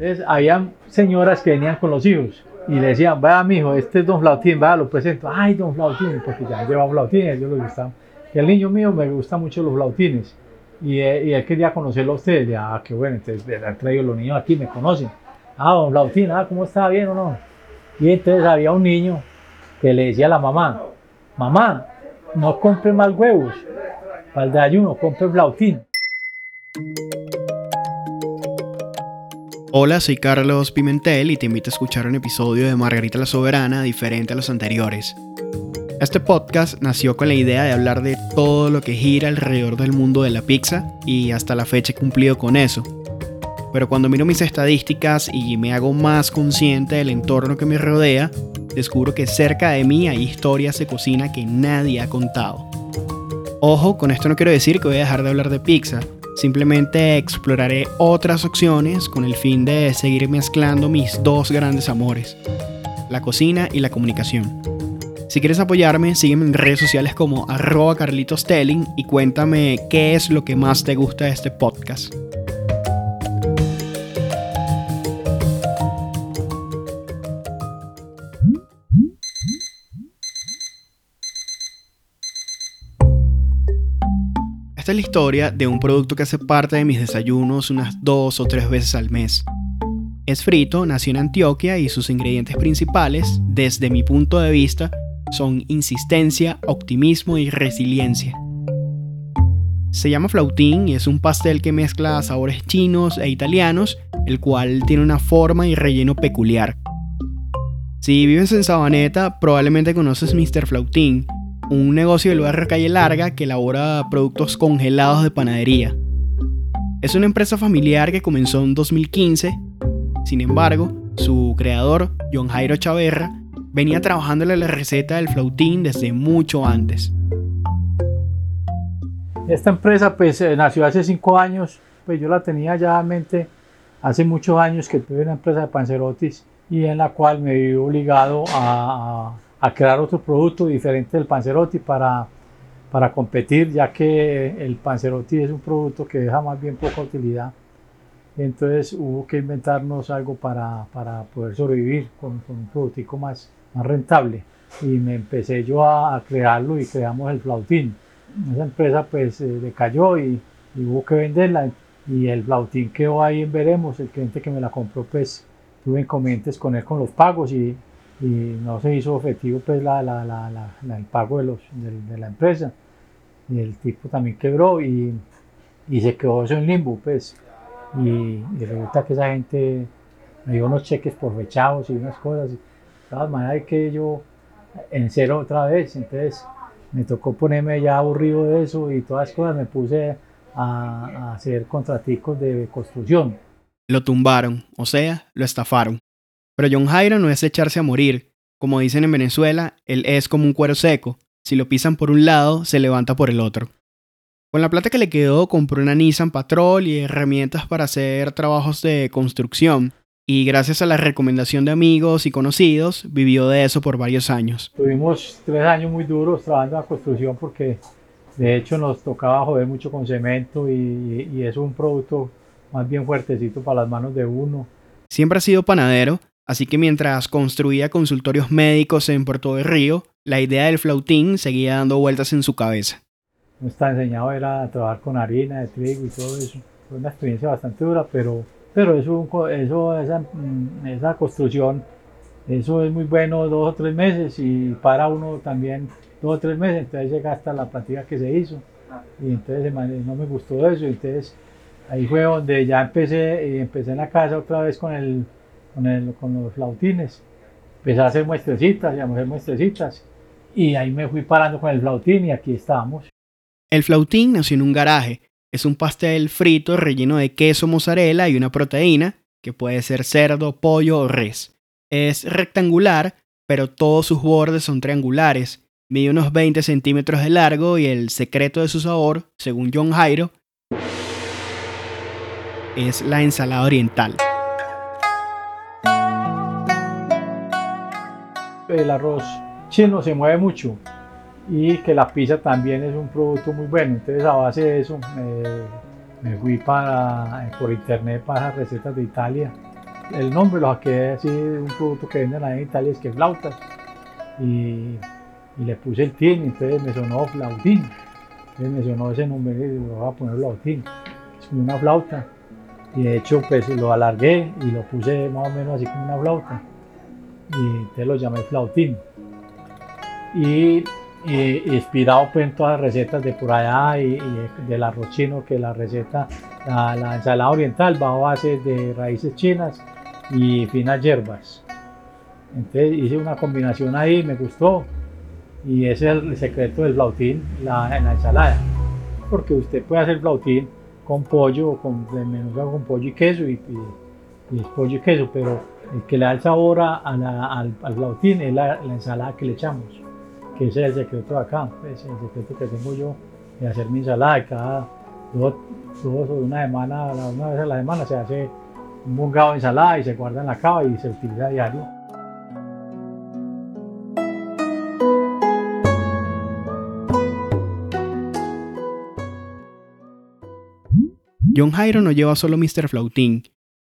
Entonces, había señoras que venían con los hijos y le decían, vaya mi hijo, este es don Flautín, vaya, lo presento. Ay, don Flautín, porque ya llevaba flautines, yo lo gustaba. El niño mío me gusta mucho los flautines. Y, eh, y él quería conocerlo a ustedes. Y, ah, qué bueno, entonces le han traído los niños aquí, me conocen. Ah, don Flautín, ah, ¿cómo está? ¿Bien o no? Y entonces había un niño que le decía a la mamá, mamá, no compre más huevos para el desayuno, compre flautín. Hola, soy Carlos Pimentel y te invito a escuchar un episodio de Margarita la Soberana diferente a los anteriores. Este podcast nació con la idea de hablar de todo lo que gira alrededor del mundo de la pizza y hasta la fecha he cumplido con eso. Pero cuando miro mis estadísticas y me hago más consciente del entorno que me rodea, descubro que cerca de mí hay historias de cocina que nadie ha contado. Ojo, con esto no quiero decir que voy a dejar de hablar de pizza, simplemente exploraré otras opciones con el fin de seguir mezclando mis dos grandes amores, la cocina y la comunicación. Si quieres apoyarme, sígueme en redes sociales como arroba carlitostelling y cuéntame qué es lo que más te gusta de este podcast. Es la historia de un producto que hace parte de mis desayunos unas dos o tres veces al mes. Es frito, nació en Antioquia y sus ingredientes principales, desde mi punto de vista, son insistencia, optimismo y resiliencia. Se llama flautín y es un pastel que mezcla sabores chinos e italianos, el cual tiene una forma y relleno peculiar. Si vives en Sabaneta, probablemente conoces Mr. Flautín, un negocio del barrio Calle Larga que elabora productos congelados de panadería. Es una empresa familiar que comenzó en 2015, sin embargo, su creador, John Jairo Chaverra, venía trabajándole la receta del flautín desde mucho antes. Esta empresa pues eh, nació hace cinco años, pues yo la tenía ya en mente hace muchos años que tuve una empresa de pancerotis y en la cual me vi obligado a a crear otro producto diferente del Panzerotti para, para competir, ya que el Panzerotti es un producto que deja más bien poca utilidad. Entonces hubo que inventarnos algo para, para poder sobrevivir con, con un productico más, más rentable. Y me empecé yo a, crearlo y creamos el flautín. Esa empresa pues eh, decayó y, y, hubo que venderla. Y el flautín quedó ahí en Veremos. El cliente que me la compró pues tuve inconvenientes con él con los pagos y y no se hizo efectivo pues la, el pago de, los, de, la empresa. Y el tipo también quebró y, y se quedó eso en limbo pues. Y, resulta que esa gente me dio unos cheques por fechados y unas cosas. De todas maneras que yo en cero otra vez. Entonces me tocó ponerme ya aburrido de eso y todas las cosas me puse a, a hacer contraticos de construcción. Lo tumbaron o sea lo estafaron pero John Jairo no es echarse a morir. Como dicen en Venezuela, él es como un cuero seco. Si lo pisan por un lado, se levanta por el otro. Con la plata que le quedó, compró una Nissan Patrol y herramientas para hacer trabajos de construcción. Y gracias a la recomendación de amigos y conocidos, vivió de eso por varios años. Tuvimos tres años muy duros trabajando en la construcción porque de hecho nos tocaba joder mucho con cemento y, y es un producto más bien fuertecito para las manos de uno. Siempre ha sido panadero Así que mientras construía consultorios médicos en Puerto de Río, la idea del flautín seguía dando vueltas en su cabeza. Está enseñado era a trabajar con harina de trigo y todo eso. Fue una experiencia bastante dura, pero, pero eso, eso esa, mm, esa construcción, eso es muy bueno dos o tres meses y para uno también dos o tres meses, entonces se gasta la plantilla que se hizo. Y entonces no me gustó eso, entonces ahí fue donde ya empecé, empecé en la casa otra vez con el con, los flautines. Empecé a hacer muestrecitas y a hacer muestrecitas. Y ahí me fui parando con el flautín y aquí estamos. El flautín nació en un garaje. Es un pastel frito relleno de queso mozzarella y una proteína, que puede ser cerdo, pollo o res. Es rectangular, pero todos sus bordes son triangulares. Mide unos 20 centímetros de largo y el secreto de su sabor, según John Jairo, es la ensalada oriental. El arroz chino se mueve mucho y que la pizza también es un producto muy bueno. Entonces a base de eso me, fui para, por internet para recetas de Italia el nombre lo saqué así de un producto que venden ahí en Italia, es que flautas. Y, y le puse el tin, entonces me sonó flautín. Entonces me sonó ese nombre y lo voy a poner flautín. Es como una flauta. Y de hecho, pues lo alargué y lo puse más o menos así como una flauta. Y entonces lo llamé flautín. Y, y inspirado pues, en todas las recetas de por allá y, y del arroz chino, que la receta, la, la ensalada oriental va a base de raíces chinas y finas hierbas. Entonces hice una combinación ahí, me gustó. Y ese es el secreto del flautín la, en la ensalada. Porque usted puede hacer flautín con pollo con desmenuzado con pollo y queso y, y, y pollo y queso, pero el que le da el sabor a, al, flautín es la, la, ensalada que le echamos, que ese es el secreto de acá, es el secreto que tengo yo de hacer mi ensalada cada dos, dos o una semana, una vez a la semana se hace un bungado de ensalada y se guarda en la cava y se utiliza a diario. John Jairo no lleva solo Mr. Flautín,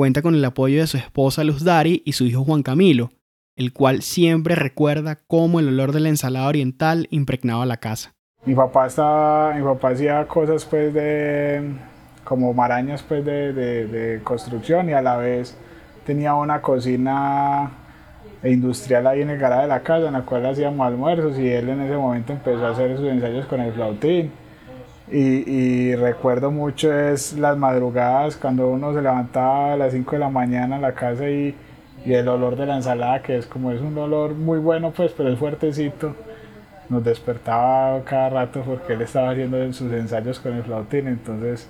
cuenta con el apoyo de su esposa Luz Dari y su hijo Juan Camilo, el cual siempre recuerda cómo el olor de la ensalada oriental impregnaba la casa. Mi papá estaba, mi papá hacía cosas pues de como marañas pues de, de, construcción y a la vez tenía una cocina industrial ahí en el garaje de la casa en la cual hacíamos almuerzos y él en ese momento empezó a hacer sus ensayos con el flautín y, y, recuerdo mucho es las madrugadas cuando uno se levantaba a las 5 de la mañana en la casa y, y, el olor de la ensalada, que es como es un olor muy bueno pues, pero es fuertecito, nos despertaba cada rato porque él estaba haciendo sus ensayos con el flautín, entonces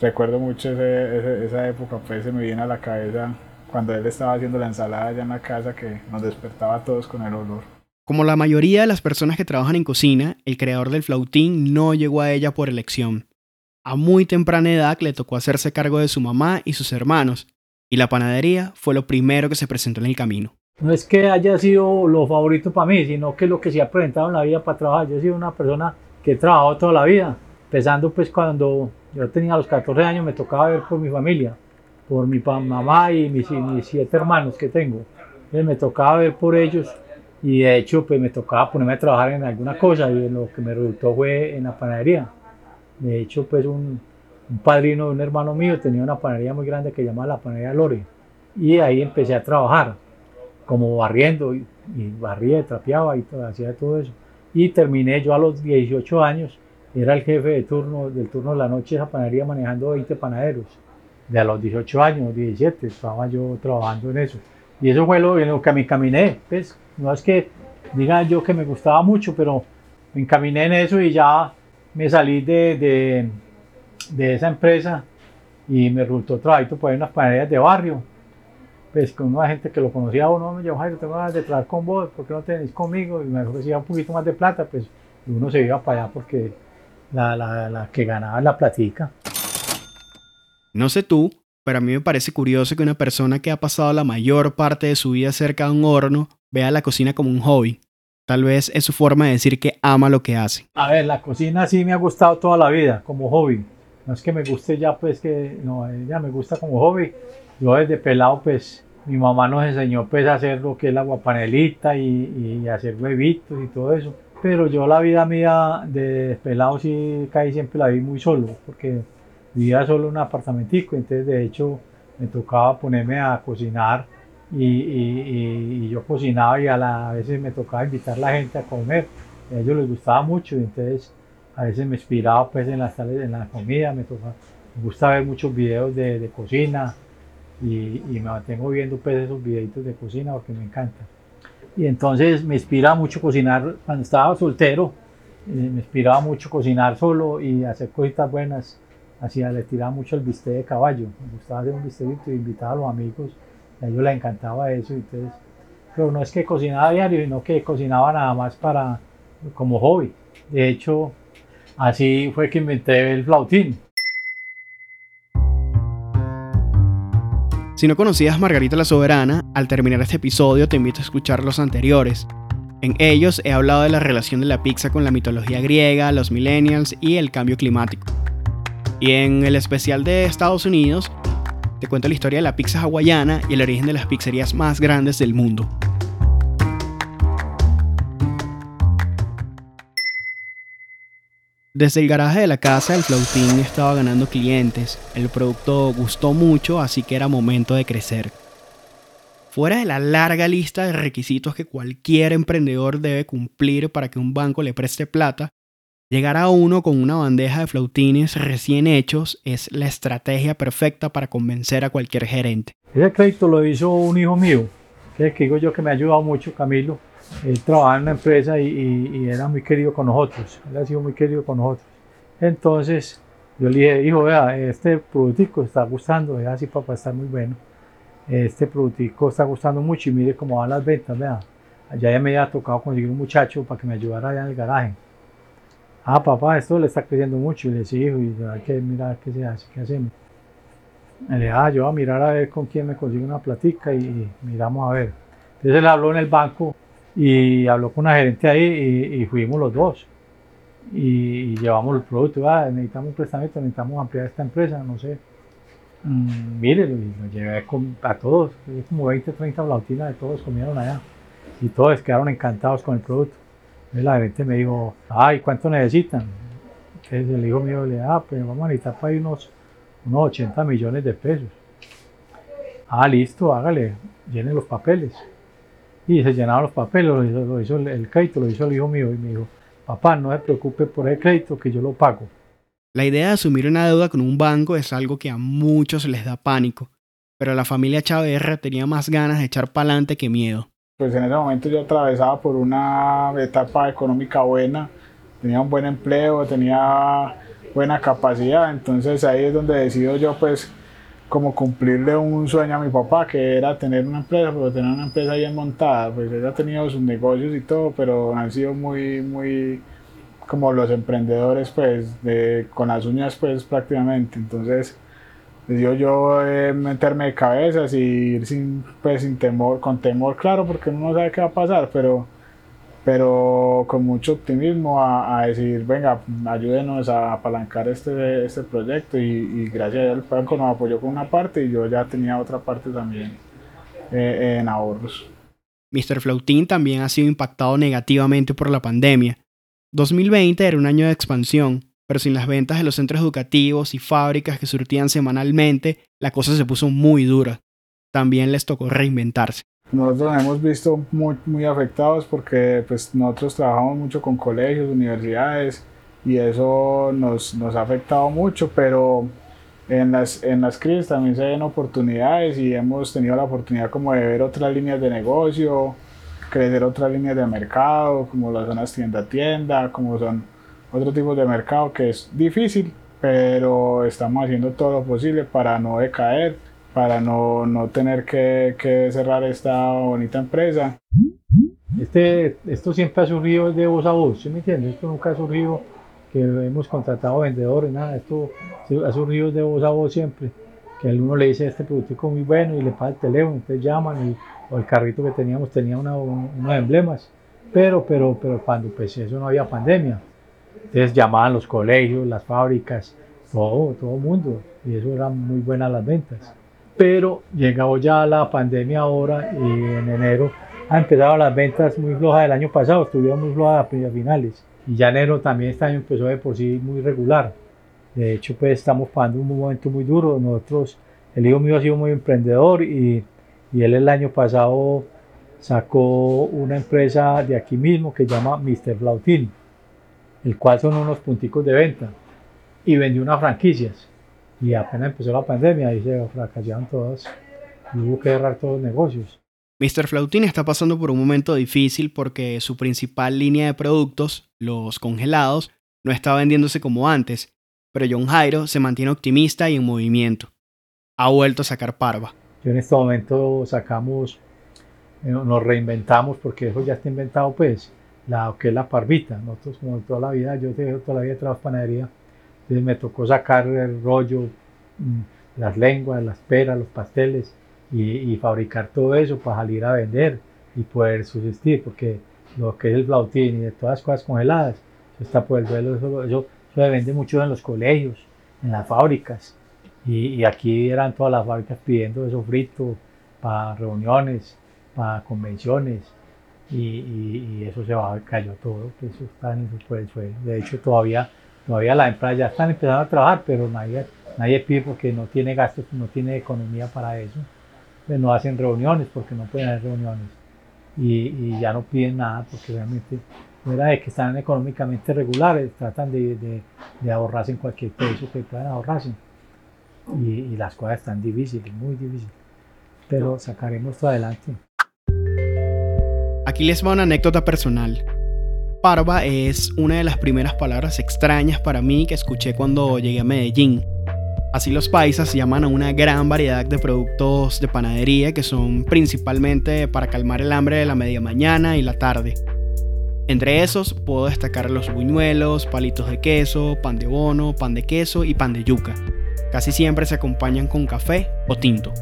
recuerdo mucho ese, ese, esa época, pues se me viene a la cabeza cuando él estaba haciendo la ensalada allá en la casa que nos despertaba a todos con el olor. Como la mayoría de las personas que trabajan en cocina, el creador del flautín no llegó a ella por elección. A muy temprana edad le tocó hacerse cargo de su mamá y sus hermanos, y la panadería fue lo primero que se presentó en el camino. No es que haya sido lo favorito para mí, sino que lo que se ha presentado en la vida para trabajar. Yo he sido una persona que he trabajado toda la vida, empezando pues cuando yo tenía los 14 años me tocaba ver por mi familia, por mi mamá y mis, mis siete hermanos que tengo. Entonces me tocaba ver por ellos y de hecho pues me tocaba ponerme a trabajar en alguna cosa y lo que me resultó fue en la panadería. De hecho pues un, un padrino de un hermano mío tenía una panadería muy grande que llamaba la panadería Lore y ahí empecé a trabajar como barriendo y, y barría, trapeaba y hacía todo eso. Y terminé yo a los 18 años, era el jefe de turno, del turno de la noche de esa panadería manejando 20 panaderos. De a los 18 años, 17, estaba yo trabajando en eso. Y eso fue lo lo que me encaminé, pues no es que diga yo que me gustaba mucho, pero me encaminé en eso y ya me salí de, de, de esa empresa y me resultó trabajo por ahí en unas panaderías de barrio. Pues con una gente que lo conocía o no, me dijo, Jairo, tengo ganas de trabajar con vos, ¿por qué no tenéis conmigo? Y me ofrecía un poquito más de plata, pues uno se iba para allá porque la, la, la que ganaba la platica. No sé tú, pero a mí me parece curioso que una persona que ha pasado la mayor parte de su vida cerca de un horno vea la cocina como un hobby. Tal vez es su forma de decir que ama lo que hace. A ver, la cocina sí me ha gustado toda la vida como hobby. No es que me guste ya, pues que no, ya me gusta como hobby. Yo desde pelado, pues mi mamá nos enseñó pues a hacer lo que es la guapanelita y, y hacer huevitos y todo eso. Pero yo la vida mía de pelado sí caí siempre la vi muy solo, porque vivía solo en un apartamentico, entonces de hecho me tocaba ponerme a cocinar y, y, yo cocinaba y a, veces me tocaba invitar a la gente a comer. A ellos les gustaba mucho, entonces a veces me inspiraba pues en las en la comida, me, gusta ver muchos videos de, de cocina y, y, me mantengo viendo pues esos videitos de cocina porque me encanta. Y entonces me inspira mucho cocinar cuando estaba soltero, eh, me inspiraba mucho cocinar solo y hacer cositas buenas. Hacía, le tiraba mucho el bistec de caballo, me gustaba hacer un bistecito y invitaba a los amigos a ellos les encantaba eso, entonces, pero no es que cocinaba diario, sino que cocinaba nada más para, como hobby. De hecho, así fue que inventé el flautín. Si no conocías Margarita la Soberana, al terminar este episodio te invito a escuchar los anteriores. En ellos he hablado de la relación de la pizza con la mitología griega, los millennials y el cambio climático. Y en el especial de Estados Unidos te cuento la historia de la pizza hawaiana y el origen de las pizzerías más grandes del mundo. Desde el garaje de la casa el flautín estaba ganando clientes, el producto gustó mucho así que era momento de crecer. Fuera de la larga lista de requisitos que cualquier emprendedor debe cumplir para que un banco le preste plata, llegar a uno con una bandeja de flautines recién hechos es la estrategia perfecta para convencer a cualquier gerente. Ese crédito lo hizo un hijo mío, que digo yo que me ha ayudado mucho, Camilo, él trabajaba en una empresa y, era muy querido con nosotros, él ha sido muy querido con nosotros. Entonces yo le dije, hijo, vea, este productico está gustando, vea, sí papá, está muy bueno. Este productico está gustando mucho y mire cómo van las ventas, vea. Allá ya me había tocado conseguir un muchacho para que me ayudara allá en el garaje. Ah, papá, esto le está creciendo mucho. Y le hijo, y hay que mirar qué se hace, qué hacemos. Le dije, ah, yo voy a mirar a ver con quién me consigo una platica y miramos a ver. Entonces él habló en el banco y habló con una gerente ahí y, fuimos los dos y, llevamos el producto, ah, necesitamos un prestamento, necesitamos ampliar esta empresa, no sé. Mm, mire, lo, llevé a todos, como 20, 30 flautinas de todos comieron allá y todos quedaron encantados con el producto. Entonces la gerente me dijo, ay, ¿cuánto necesitan? Entonces el hijo mío le ah, pues vamos a necesitar para ahí unos, unos 80 millones de pesos. Ah, listo, hágale, llenen los papeles y se llenaban los papeles, lo hizo, el, crédito, lo hizo el hijo mío y me dijo, papá, no se preocupe por el crédito que yo lo pago. La idea de asumir una deuda con un banco es algo que a muchos les da pánico, pero la familia Chaverra tenía más ganas de echar para adelante que miedo. Pues en ese momento yo atravesaba por una etapa económica buena, tenía un buen empleo, tenía buena capacidad, entonces ahí es donde decido yo pues como cumplirle un sueño a mi papá, que era tener una empresa, pero tener una empresa bien montada. Pues él ha tenido sus negocios y todo, pero han sido muy, muy como los emprendedores, pues, de, con las uñas, pues, prácticamente. Entonces, decido yo eh, meterme de cabezas y ir sin, pues, sin temor, con temor, claro, porque uno no sabe qué va a pasar, pero pero con mucho optimismo a, a, decir, venga, ayúdenos a apalancar este, este proyecto y, gracias al banco nos apoyó con una parte y yo ya tenía otra parte también eh, en ahorros. Mr. Flautín también ha sido impactado negativamente por la pandemia. 2020 era un año de expansión, pero sin las ventas de los centros educativos y fábricas que surtían semanalmente, la cosa se puso muy dura. También les tocó reinventarse nosotros nos hemos visto muy, muy afectados porque pues, nosotros trabajamos mucho con colegios, universidades y eso nos, nos ha afectado mucho, pero en las, en las crisis también se ven oportunidades y hemos tenido la oportunidad como de ver otras líneas de negocio, crecer otras líneas de mercado, como las zonas tienda-tienda, como son otros tipos de mercado que es difícil, pero estamos haciendo todo lo posible para no decaer para no, no tener que, que, cerrar esta bonita empresa. Este, esto siempre ha surgido de voz a voz, ¿sí me entiendes? Esto nunca ha surgido que hemos contratado vendedores, nada, esto ha surgido de voz a voz siempre. Que el uno le dice este producto muy bueno y le pasa el teléfono, entonces llaman y, o el carrito que teníamos tenía una, unos emblemas, pero, pero, pero cuando pues eso no había pandemia, entonces llamaban los colegios, las fábricas, todo, todo mundo, y eso eran muy buenas las ventas pero llegado ya la pandemia ahora y en enero ha empezado las ventas muy flojas del año pasado, estuvieron muy flojas a finales y ya enero también este año empezó de por sí muy regular. De hecho, pues estamos pasando un momento muy duro. Nosotros, el hijo mío ha sido muy emprendedor y, y él el año pasado sacó una empresa de aquí mismo que se llama Mr. Flautín, el cual son unos punticos de venta y vendió unas franquicias y apenas empezó la pandemia y se fracasaron todas y hubo que cerrar todos los negocios. Mr. Flautín está pasando por un momento difícil porque su principal línea de productos, los congelados, no está vendiéndose como antes, pero John Jairo se mantiene optimista y en movimiento. Ha vuelto a sacar parva. Yo en este momento sacamos, eh, nos reinventamos porque eso ya está inventado pues, la que es la parvita. Nosotros como toda la vida, yo toda la vida trabajo panadería, entonces me tocó sacar el rollo, mm, las lenguas, las peras, los pasteles y, fabricar todo eso para salir a vender y poder subsistir, porque lo que es el flautín y de todas las cosas congeladas, eso está por el duelo, eso, se vende mucho en los colegios, en las fábricas, Y, aquí eran todas las fábricas pidiendo eso frito para reuniones, para convenciones. Y, eso se bajó, cayó todo, que eso está en el suelo. De hecho, todavía, todavía las empresas ya están empezando a trabajar, pero nadie, nadie pide porque no tiene gastos, no tiene economía para eso. Pues no hacen reuniones porque no pueden hacer reuniones. Y, ya no piden nada porque realmente fuera de que están económicamente regulares, tratan de, de, ahorrarse en cualquier peso que puedan ahorrarse. Y, y, las cosas están difíciles, muy difíciles. Pero sacaremos todo adelante. Aquí les va una anécdota personal. Parva es una de las primeras palabras extrañas para mí que escuché cuando llegué a Medellín. Así los paisas llaman a una gran variedad de productos de panadería que son principalmente para calmar el hambre de la media mañana y la tarde. Entre esos puedo destacar los buñuelos, palitos de queso, pan de bono, pan de queso y pan de yuca. Casi siempre se acompañan con café o tinto.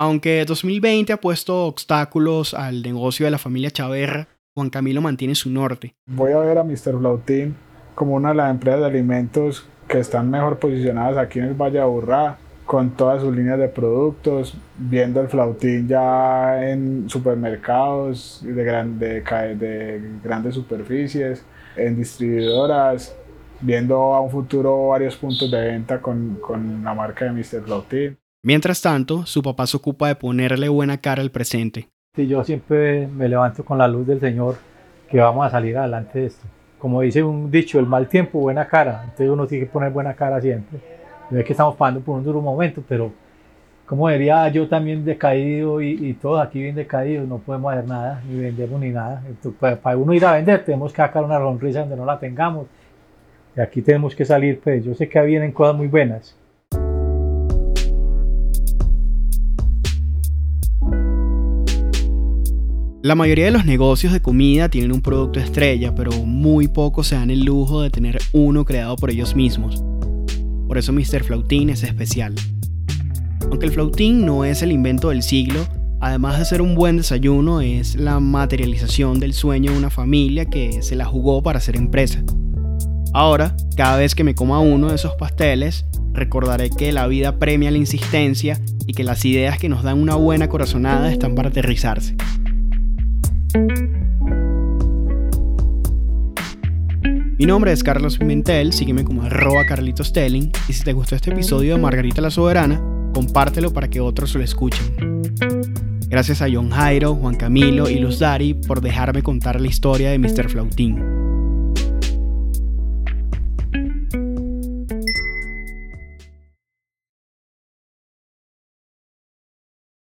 Aunque 2020 ha puesto obstáculos al negocio de la familia Chaverra, Juan Camilo mantiene su norte. Voy a ver a Mr. Flautín como una de las empresas de alimentos que están mejor posicionadas aquí en el Valle Aburrá, con todas sus líneas de productos, viendo el flautín ya en supermercados de, de grandes superficies, en distribuidoras, viendo a un futuro varios puntos de venta con, con la marca de Mr. Flautín. Mientras tanto, su papá se ocupa de ponerle buena cara al presente. Sí, yo siempre me levanto con la luz del Señor que vamos a salir adelante de esto como dice un dicho, el mal tiempo, buena cara. Entonces uno tiene que poner buena cara siempre. Yo que estamos pasando por un duro momento, pero como diría yo también decaído y, todos aquí bien decaídos, no podemos hacer nada, ni vendemos ni nada. Entonces, para uno ir a vender tenemos que sacar una sonrisa donde no la tengamos. Y aquí tenemos que salir, pues yo sé que vienen cosas muy buenas. La mayoría de los negocios de comida tienen un producto estrella, pero muy pocos se dan el lujo de tener uno creado por ellos mismos. Por eso Mr. Flautín es especial. Aunque el flautín no es el invento del siglo, además de ser un buen desayuno, es la materialización del sueño de una familia que se la jugó para ser empresa. Ahora, cada vez que me coma uno de esos pasteles, recordaré que la vida premia la insistencia y que las ideas que nos dan una buena corazonada están para aterrizarse. Mi nombre es Carlos Pimentel, sígueme como arroba Carlitos Telling y si te gustó este episodio de Margarita la Soberana, compártelo para que otros lo escuchen. Gracias a John Jairo, Juan Camilo y Luz Dari por dejarme contar la historia de Mr. Flautín.